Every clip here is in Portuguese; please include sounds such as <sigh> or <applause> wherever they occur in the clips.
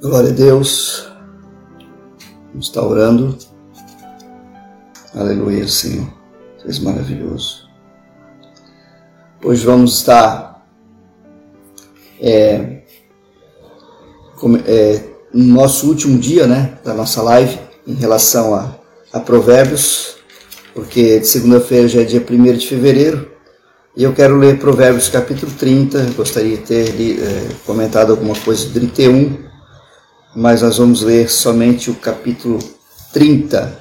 Glória a Deus. Vamos estar orando. Aleluia, Senhor. És maravilhoso. Hoje vamos estar é, é, no nosso último dia né, da nossa live em relação a, a Provérbios, porque de segunda-feira já é dia 1 de fevereiro. E eu quero ler Provérbios capítulo 30. Gostaria de ter é, comentado alguma coisa do 31 mas nós vamos ler somente o capítulo 30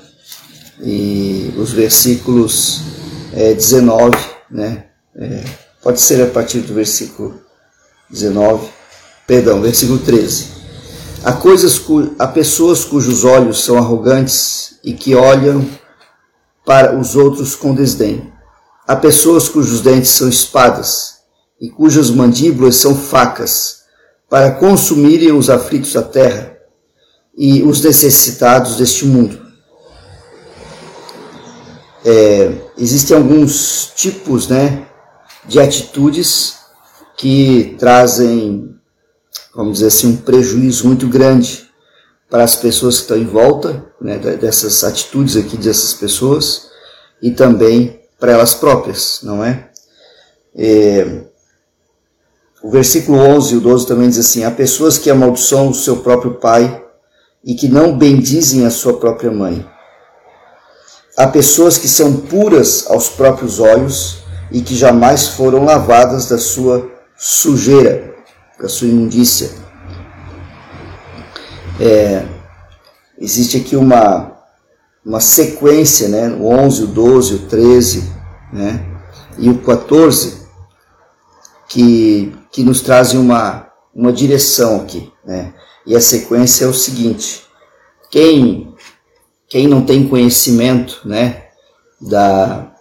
e os versículos é, 19, né? É, pode ser a partir do versículo 19, perdão, versículo 13. Há, coisas, há pessoas cujos olhos são arrogantes e que olham para os outros com desdém. Há pessoas cujos dentes são espadas e cujas mandíbulas são facas para consumirem os aflitos da terra e os necessitados deste mundo. É, existem alguns tipos né, de atitudes que trazem, vamos dizer assim, um prejuízo muito grande para as pessoas que estão em volta né, dessas atitudes aqui dessas pessoas e também para elas próprias, não é? é o versículo 11 e o 12 também diz assim: Há pessoas que amaldiçoam o seu próprio pai e que não bendizem a sua própria mãe. Há pessoas que são puras aos próprios olhos e que jamais foram lavadas da sua sujeira, da sua imundícia. É, existe aqui uma, uma sequência, né? o 11, o 12, o 13 né? e o 14, que que nos trazem uma, uma direção aqui. Né? E a sequência é o seguinte: quem, quem não tem conhecimento né, da,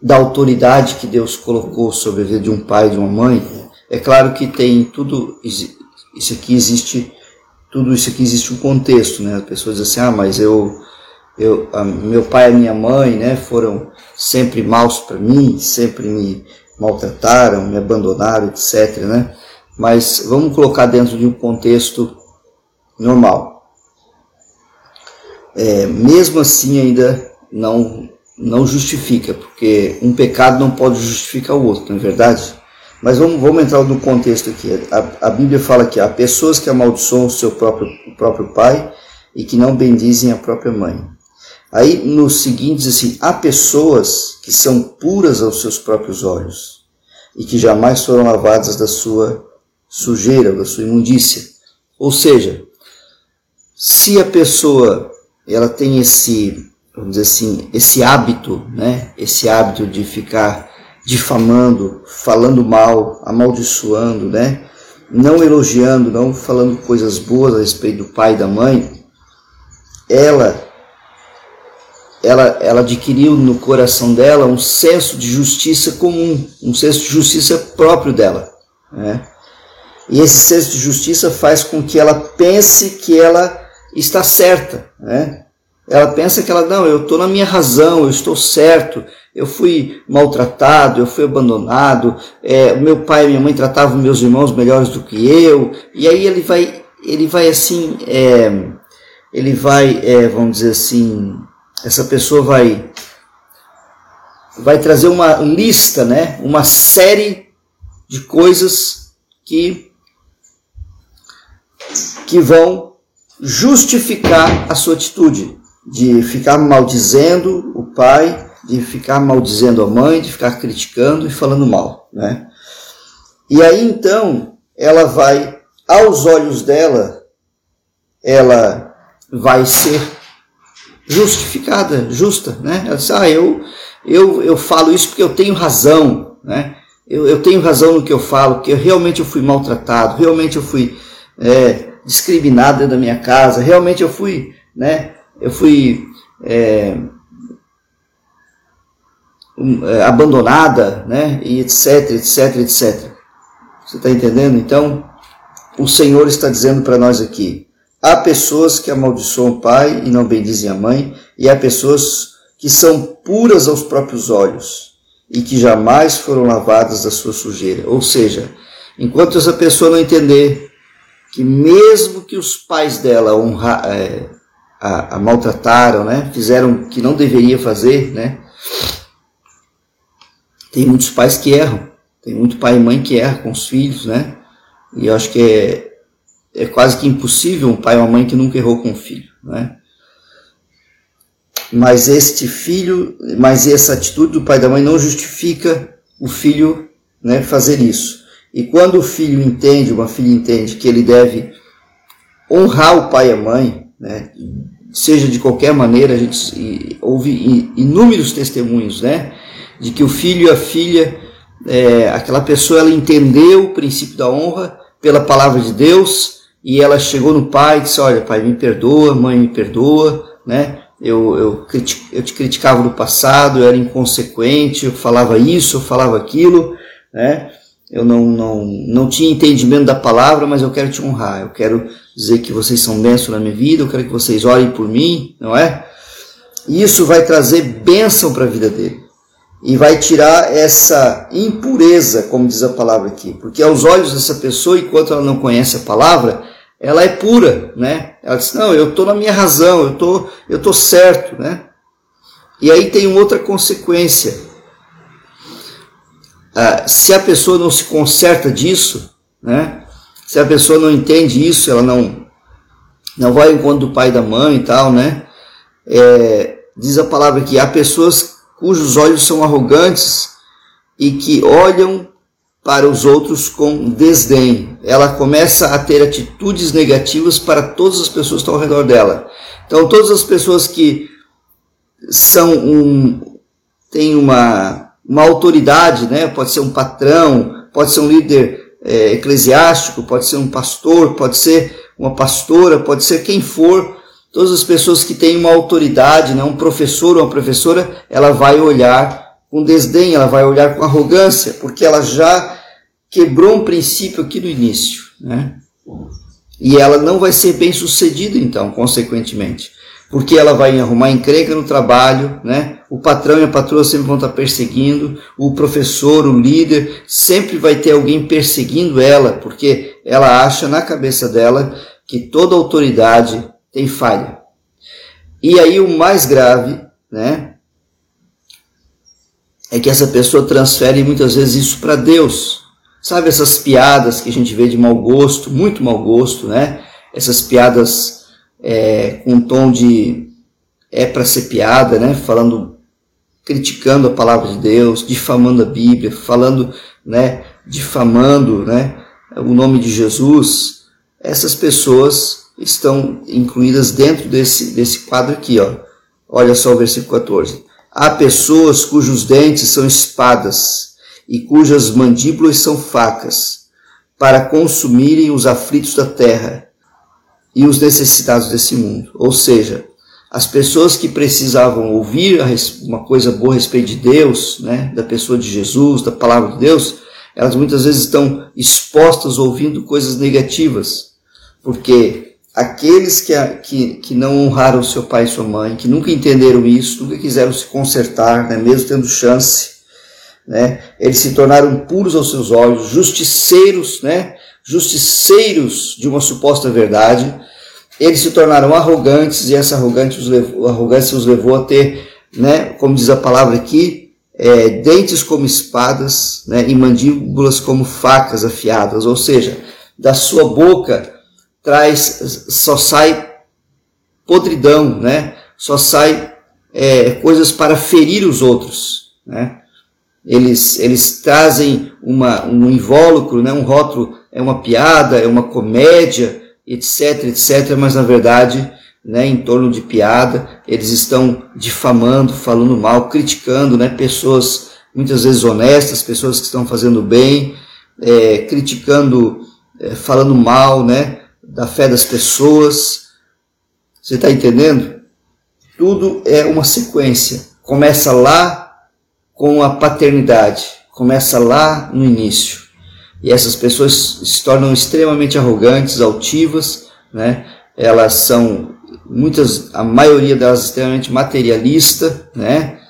da autoridade que Deus colocou sobre a vida de um pai e de uma mãe, é claro que tem tudo isso aqui existe tudo isso aqui existe um contexto, né? As pessoas dizem assim, ah, mas eu, eu a, meu pai e minha mãe, né, foram sempre maus para mim, sempre me maltrataram, me abandonaram, etc. Né? Mas vamos colocar dentro de um contexto normal. É, mesmo assim, ainda não, não justifica, porque um pecado não pode justificar o outro, não é verdade? Mas vamos, vamos entrar no contexto aqui. A, a Bíblia fala que há pessoas que amaldiçoam o seu próprio, o próprio pai e que não bendizem a própria mãe. Aí no seguinte diz assim: há pessoas que são puras aos seus próprios olhos e que jamais foram lavadas da sua sujeira, da sua imundícia. Ou seja, se a pessoa ela tem esse, vamos dizer assim, esse hábito, né? Esse hábito de ficar difamando, falando mal, amaldiçoando, né? Não elogiando, não falando coisas boas a respeito do pai e da mãe, ela ela, ela adquiriu no coração dela um senso de justiça comum, um senso de justiça próprio dela. Né? E esse senso de justiça faz com que ela pense que ela está certa. Né? Ela pensa que ela, não, eu estou na minha razão, eu estou certo, eu fui maltratado, eu fui abandonado, é, meu pai e minha mãe tratavam meus irmãos melhores do que eu, e aí ele vai, ele vai assim, é, ele vai, é, vamos dizer assim, essa pessoa vai vai trazer uma lista, né? Uma série de coisas que que vão justificar a sua atitude de ficar maldizendo o pai, de ficar maldizendo a mãe, de ficar criticando e falando mal, né? E aí então ela vai aos olhos dela ela vai ser justificada, justa, né? Ela diz, ah, eu, eu, eu falo isso porque eu tenho razão, né? Eu, eu tenho razão no que eu falo, porque eu, realmente eu fui maltratado, realmente eu fui é, discriminado dentro da minha casa, realmente eu fui, né? Eu fui é, é, abandonada, né? E etc, etc, etc. Você está entendendo? Então, o Senhor está dizendo para nós aqui, Há pessoas que amaldiçoam o pai e não bendizem a mãe, e há pessoas que são puras aos próprios olhos e que jamais foram lavadas da sua sujeira. Ou seja, enquanto essa pessoa não entender que mesmo que os pais dela honra, é, a, a, maltrataram, né, fizeram que não deveria fazer, né, tem muitos pais que erram, tem muito pai e mãe que erram com os filhos, né, e eu acho que é, é quase que impossível um pai ou uma mãe que nunca errou com o filho, né, mas este filho, mas essa atitude do pai e da mãe não justifica o filho né, fazer isso. E quando o filho entende, uma filha entende que ele deve honrar o pai e a mãe, né, seja de qualquer maneira, a gente ouve inúmeros testemunhos, né, de que o filho e a filha, é, aquela pessoa, ela entendeu o princípio da honra pela palavra de Deus e ela chegou no pai e disse: Olha, pai, me perdoa, mãe, me perdoa, né? eu, eu, eu te criticava no passado, eu era inconsequente, eu falava isso, eu falava aquilo, né? Eu não, não, não tinha entendimento da palavra, mas eu quero te honrar, eu quero dizer que vocês são bênção na minha vida, eu quero que vocês orem por mim, não é? Isso vai trazer bênção para a vida dele. E vai tirar essa impureza, como diz a palavra aqui. Porque aos olhos dessa pessoa, enquanto ela não conhece a palavra, ela é pura, né? Ela diz, não, eu estou na minha razão, eu tô, eu tô certo, né? E aí tem outra consequência. Ah, se a pessoa não se conserta disso, né? Se a pessoa não entende isso, ela não não vai ao encontro do pai e da mãe e tal, né? É, diz a palavra que há pessoas cujos olhos são arrogantes e que olham para os outros com desdém. Ela começa a ter atitudes negativas para todas as pessoas que estão ao redor dela. Então, todas as pessoas que são um, têm uma, uma autoridade, né? pode ser um patrão, pode ser um líder é, eclesiástico, pode ser um pastor, pode ser uma pastora, pode ser quem for, todas as pessoas que têm uma autoridade, né? um professor ou uma professora, ela vai olhar com desdém, ela vai olhar com arrogância, porque ela já quebrou um princípio aqui no início, né? E ela não vai ser bem sucedida, então, consequentemente. Porque ela vai arrumar encrenca no trabalho, né? O patrão e a patroa sempre vão estar perseguindo, o professor, o líder, sempre vai ter alguém perseguindo ela, porque ela acha na cabeça dela que toda autoridade tem falha. E aí o mais grave, né? É que essa pessoa transfere muitas vezes isso para Deus. Sabe essas piadas que a gente vê de mau gosto, muito mau gosto, né? Essas piadas é, com um tom de é para ser piada, né? Falando, criticando a palavra de Deus, difamando a Bíblia, falando, né? Difamando, né? O nome de Jesus. Essas pessoas estão incluídas dentro desse, desse quadro aqui, ó. Olha só o versículo 14. Há pessoas cujos dentes são espadas e cujas mandíbulas são facas, para consumirem os aflitos da terra e os necessitados desse mundo. Ou seja, as pessoas que precisavam ouvir uma coisa boa a respeito de Deus, né, da pessoa de Jesus, da palavra de Deus, elas muitas vezes estão expostas ouvindo coisas negativas, porque aqueles que, que, que não honraram seu pai e sua mãe, que nunca entenderam isso, nunca quiseram se consertar, né, mesmo tendo chance, né? Eles se tornaram puros aos seus olhos, justiceiros, né? Justiceiros de uma suposta verdade. Eles se tornaram arrogantes e essa arrogância os levou, arrogância os levou a ter, né? Como diz a palavra aqui, é, dentes como espadas, né? E mandíbulas como facas afiadas. Ou seja, da sua boca traz, só sai podridão, né? Só sai é, coisas para ferir os outros, né? Eles, eles trazem uma, um invólucro, né, um rótulo, é uma piada, é uma comédia, etc, etc, mas na verdade, né, em torno de piada, eles estão difamando, falando mal, criticando né, pessoas muitas vezes honestas, pessoas que estão fazendo bem, é, criticando, é, falando mal né, da fé das pessoas. Você está entendendo? Tudo é uma sequência. Começa lá com a paternidade. Começa lá no início. E essas pessoas se tornam extremamente arrogantes, altivas, né? Elas são muitas, a maioria delas extremamente materialista, né?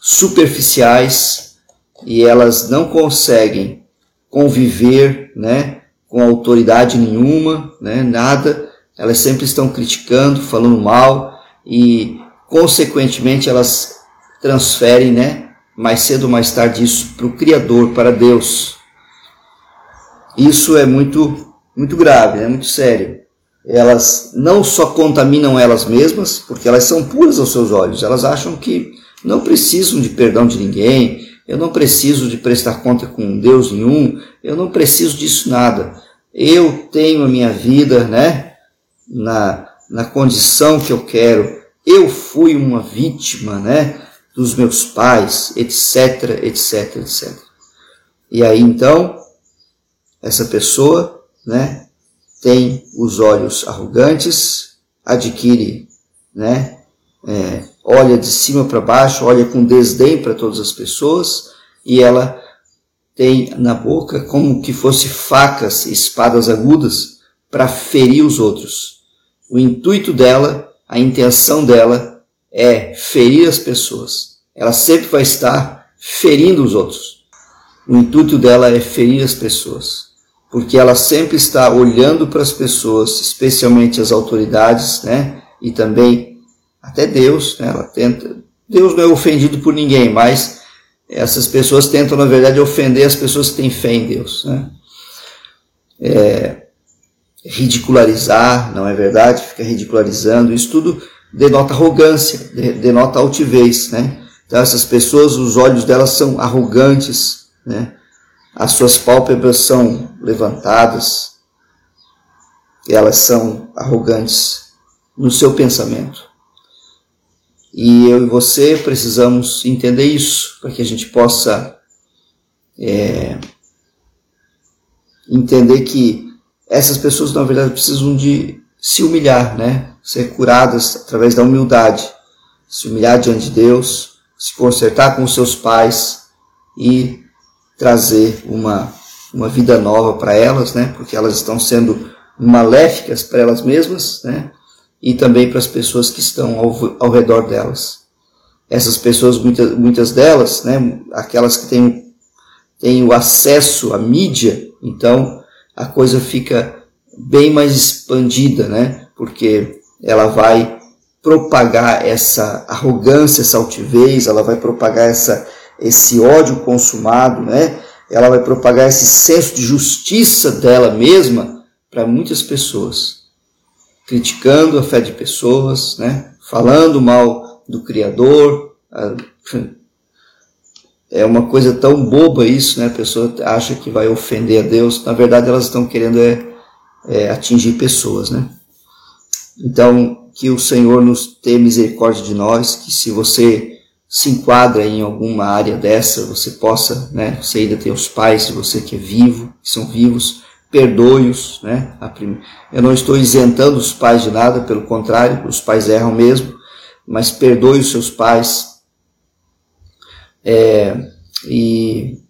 Superficiais, e elas não conseguem conviver, né, com autoridade nenhuma, né, nada, elas sempre estão criticando, falando mal e consequentemente elas transferem, né, mais cedo ou mais tarde isso para o Criador, para Deus. Isso é muito muito grave, é muito sério. Elas não só contaminam elas mesmas, porque elas são puras aos seus olhos, elas acham que não precisam de perdão de ninguém, eu não preciso de prestar conta com Deus nenhum, eu não preciso disso nada. Eu tenho a minha vida, né, na, na condição que eu quero. Eu fui uma vítima, né, dos meus pais, etc, etc, etc. E aí então, essa pessoa, né, tem os olhos arrogantes, adquire, né, é, olha de cima para baixo, olha com desdém para todas as pessoas e ela tem na boca como que fosse facas, espadas agudas para ferir os outros. O intuito dela, a intenção dela é ferir as pessoas. Ela sempre vai estar ferindo os outros. O intuito dela é ferir as pessoas, porque ela sempre está olhando para as pessoas, especialmente as autoridades, né? E também até Deus, né? ela tenta. Deus não é ofendido por ninguém, mas essas pessoas tentam, na verdade, ofender as pessoas que têm fé em Deus. Né? É, ridicularizar, não é verdade? Fica ridicularizando, isso tudo denota arrogância, denota altivez. Né? Então, essas pessoas, os olhos delas são arrogantes, né? as suas pálpebras são levantadas, elas são arrogantes no seu pensamento. E eu e você precisamos entender isso para que a gente possa é, entender que essas pessoas na verdade precisam de se humilhar, né? Ser curadas através da humildade, se humilhar diante de Deus, se consertar com seus pais e trazer uma uma vida nova para elas, né? Porque elas estão sendo maléficas para elas mesmas, né? e também para as pessoas que estão ao, ao redor delas. Essas pessoas, muitas, muitas delas, né, aquelas que têm, têm o acesso à mídia, então a coisa fica bem mais expandida, né, porque ela vai propagar essa arrogância, essa altivez, ela vai propagar essa, esse ódio consumado, né, ela vai propagar esse senso de justiça dela mesma para muitas pessoas criticando a fé de pessoas, né? falando mal do Criador. <laughs> É uma coisa tão boba isso, né? A pessoa acha que vai ofender a Deus. Na verdade, elas estão querendo é, é atingir pessoas, né? Então, que o Senhor nos tenha misericórdia de nós, que se você se enquadra em alguma área dessa, você possa, né? Você ainda tem os pais de você que é vivo, que são vivos, perdoe-os, né? Eu não estou isentando os pais de nada, pelo contrário, os pais erram mesmo, mas perdoe os seus pais é, e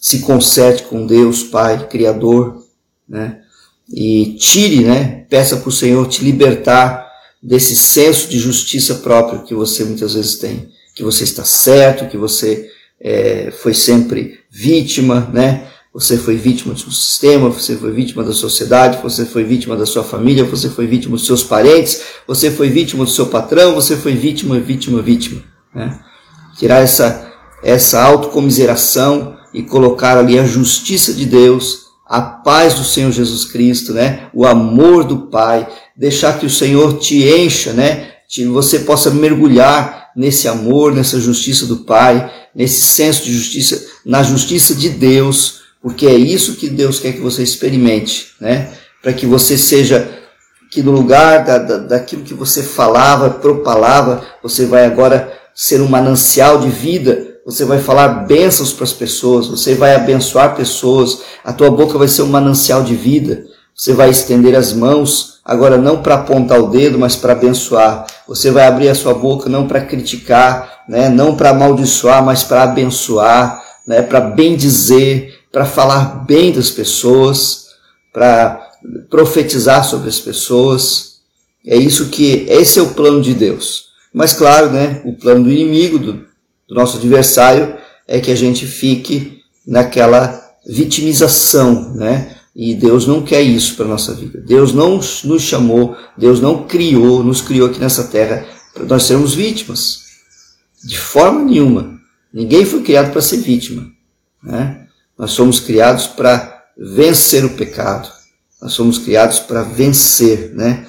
se conserte com Deus, Pai, Criador, né? E tire, né? Peça para o Senhor te libertar desse senso de justiça próprio que você muitas vezes tem, que você está certo, que você é, foi sempre vítima, né? Você foi vítima um sistema, você foi vítima da sociedade, você foi vítima da sua família, você foi vítima dos seus parentes, você foi vítima do seu patrão, você foi vítima, vítima, vítima. Né? Tirar essa, essa autocomiseração e colocar ali a justiça de Deus, a paz do Senhor Jesus Cristo, né? o amor do Pai, deixar que o Senhor te encha, né? que você possa mergulhar nesse amor, nessa justiça do Pai, nesse senso de justiça, na justiça de Deus, porque é isso que Deus quer que você experimente, né? Para que você seja, que no lugar da, da, daquilo que você falava, propalava, você vai agora ser um manancial de vida, você vai falar bênçãos para as pessoas, você vai abençoar pessoas, a tua boca vai ser um manancial de vida, você vai estender as mãos, agora não para apontar o dedo, mas para abençoar. Você vai abrir a sua boca não para criticar, né? não para amaldiçoar, mas para abençoar, né? para bendizer, para falar bem das pessoas, para profetizar sobre as pessoas. É isso que esse é o plano de Deus. Mas claro, né, o plano do inimigo, do, do nosso adversário, é que a gente fique naquela vitimização, né? E Deus não quer isso para nossa vida. Deus não nos chamou, Deus não criou, nos criou aqui nessa terra para nós sermos vítimas. De forma nenhuma. Ninguém foi criado para ser vítima. Né? Nós somos criados para vencer o pecado. Nós somos criados para vencer. Né?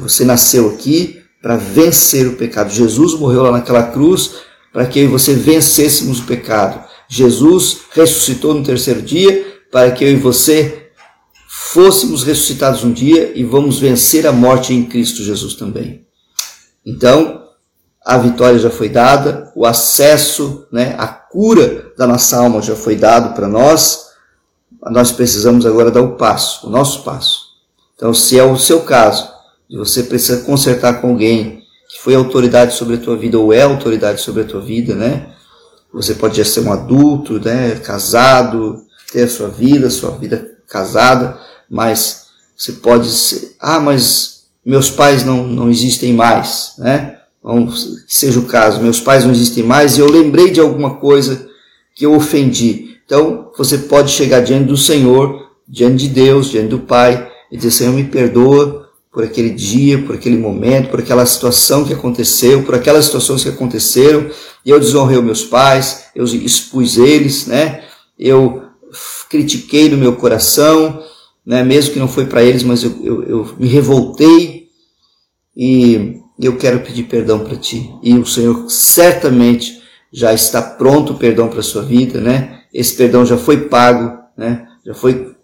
Você nasceu aqui para vencer o pecado. Jesus morreu lá naquela cruz para que eu e você vencêssemos o pecado. Jesus ressuscitou no terceiro dia para que eu e você fôssemos ressuscitados um dia e vamos vencer a morte em Cristo Jesus também. Então, a vitória já foi dada, o acesso, né, a cura da nossa alma já foi dado para nós. Nós precisamos agora dar o passo, o nosso passo. Então, se é o seu caso, de você precisa consertar com alguém que foi autoridade sobre a tua vida ou é autoridade sobre a tua vida, né? Você pode já ser um adulto, né, casado, ter a sua vida, sua vida casada, mas você pode ser, ah, mas meus pais não, não existem mais, né? Vamos, seja o caso, meus pais não existem mais e eu lembrei de alguma coisa que eu ofendi. Então, você pode chegar diante do Senhor, diante de Deus, diante do Pai e dizer, Senhor, me perdoa por aquele dia, por aquele momento, por aquela situação que aconteceu, por aquelas situações que aconteceram, eu desonrei meus pais, eu expus eles, né? Eu critiquei no meu coração, né? Mesmo que não foi para eles, mas eu, eu, eu me revoltei e eu quero pedir perdão para ti. E o Senhor certamente já está pronto o perdão para a sua vida, né? Esse perdão já foi pago, né? Já foi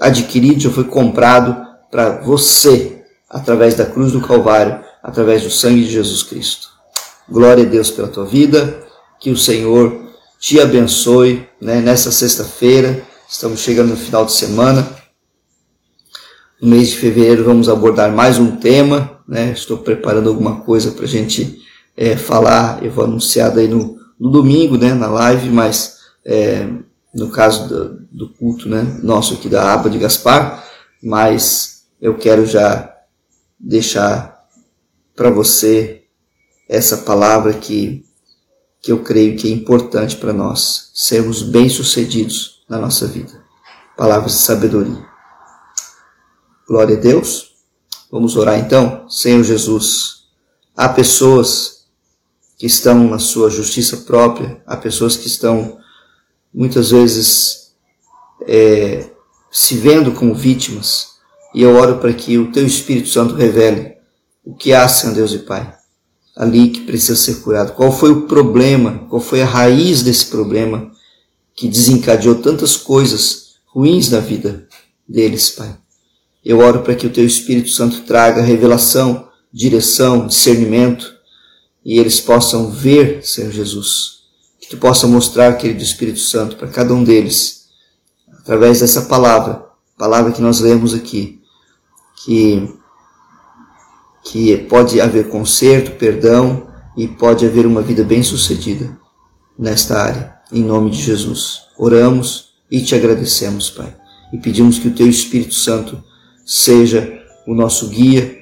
adquirido, já foi comprado para você através da cruz do Calvário, através do sangue de Jesus Cristo. Glória a Deus pela tua vida, que o Senhor te abençoe né? nessa sexta-feira. Estamos chegando no final de semana. No mês de fevereiro vamos abordar mais um tema. Né? Estou preparando alguma coisa para a gente é, falar. Eu vou anunciar daí no, no domingo, né? na live, mas é, no caso do, do culto né? nosso aqui da aba de Gaspar. Mas eu quero já deixar para você essa palavra que, que eu creio que é importante para nós sermos bem-sucedidos na nossa vida. Palavras de sabedoria. Glória a Deus. Vamos orar então, Senhor Jesus. Há pessoas que estão na sua justiça própria, há pessoas que estão muitas vezes é, se vendo como vítimas e eu oro para que o teu Espírito Santo revele o que há, Senhor Deus e Pai, ali que precisa ser curado. Qual foi o problema, qual foi a raiz desse problema que desencadeou tantas coisas ruins na vida deles, Pai. Eu oro para que o teu Espírito Santo traga revelação, direção, discernimento e eles possam ver, Senhor Jesus. Que tu possa mostrar, querido Espírito Santo, para cada um deles, através dessa palavra, palavra que nós lemos aqui, que, que pode haver conserto, perdão e pode haver uma vida bem-sucedida nesta área, em nome de Jesus. Oramos e te agradecemos, Pai, e pedimos que o Teu Espírito Santo seja o nosso guia,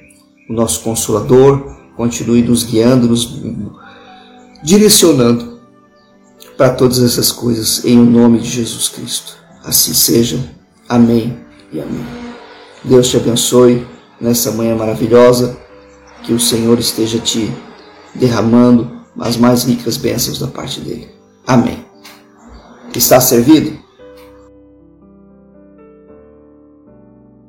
o nosso consolador, continue nos guiando, nos direcionando para todas essas coisas, em nome de Jesus Cristo. Assim seja. Amém e amém. Deus te abençoe nessa manhã maravilhosa, que o Senhor esteja te derramando as mais ricas bênçãos da parte dele. Amém. Está servido?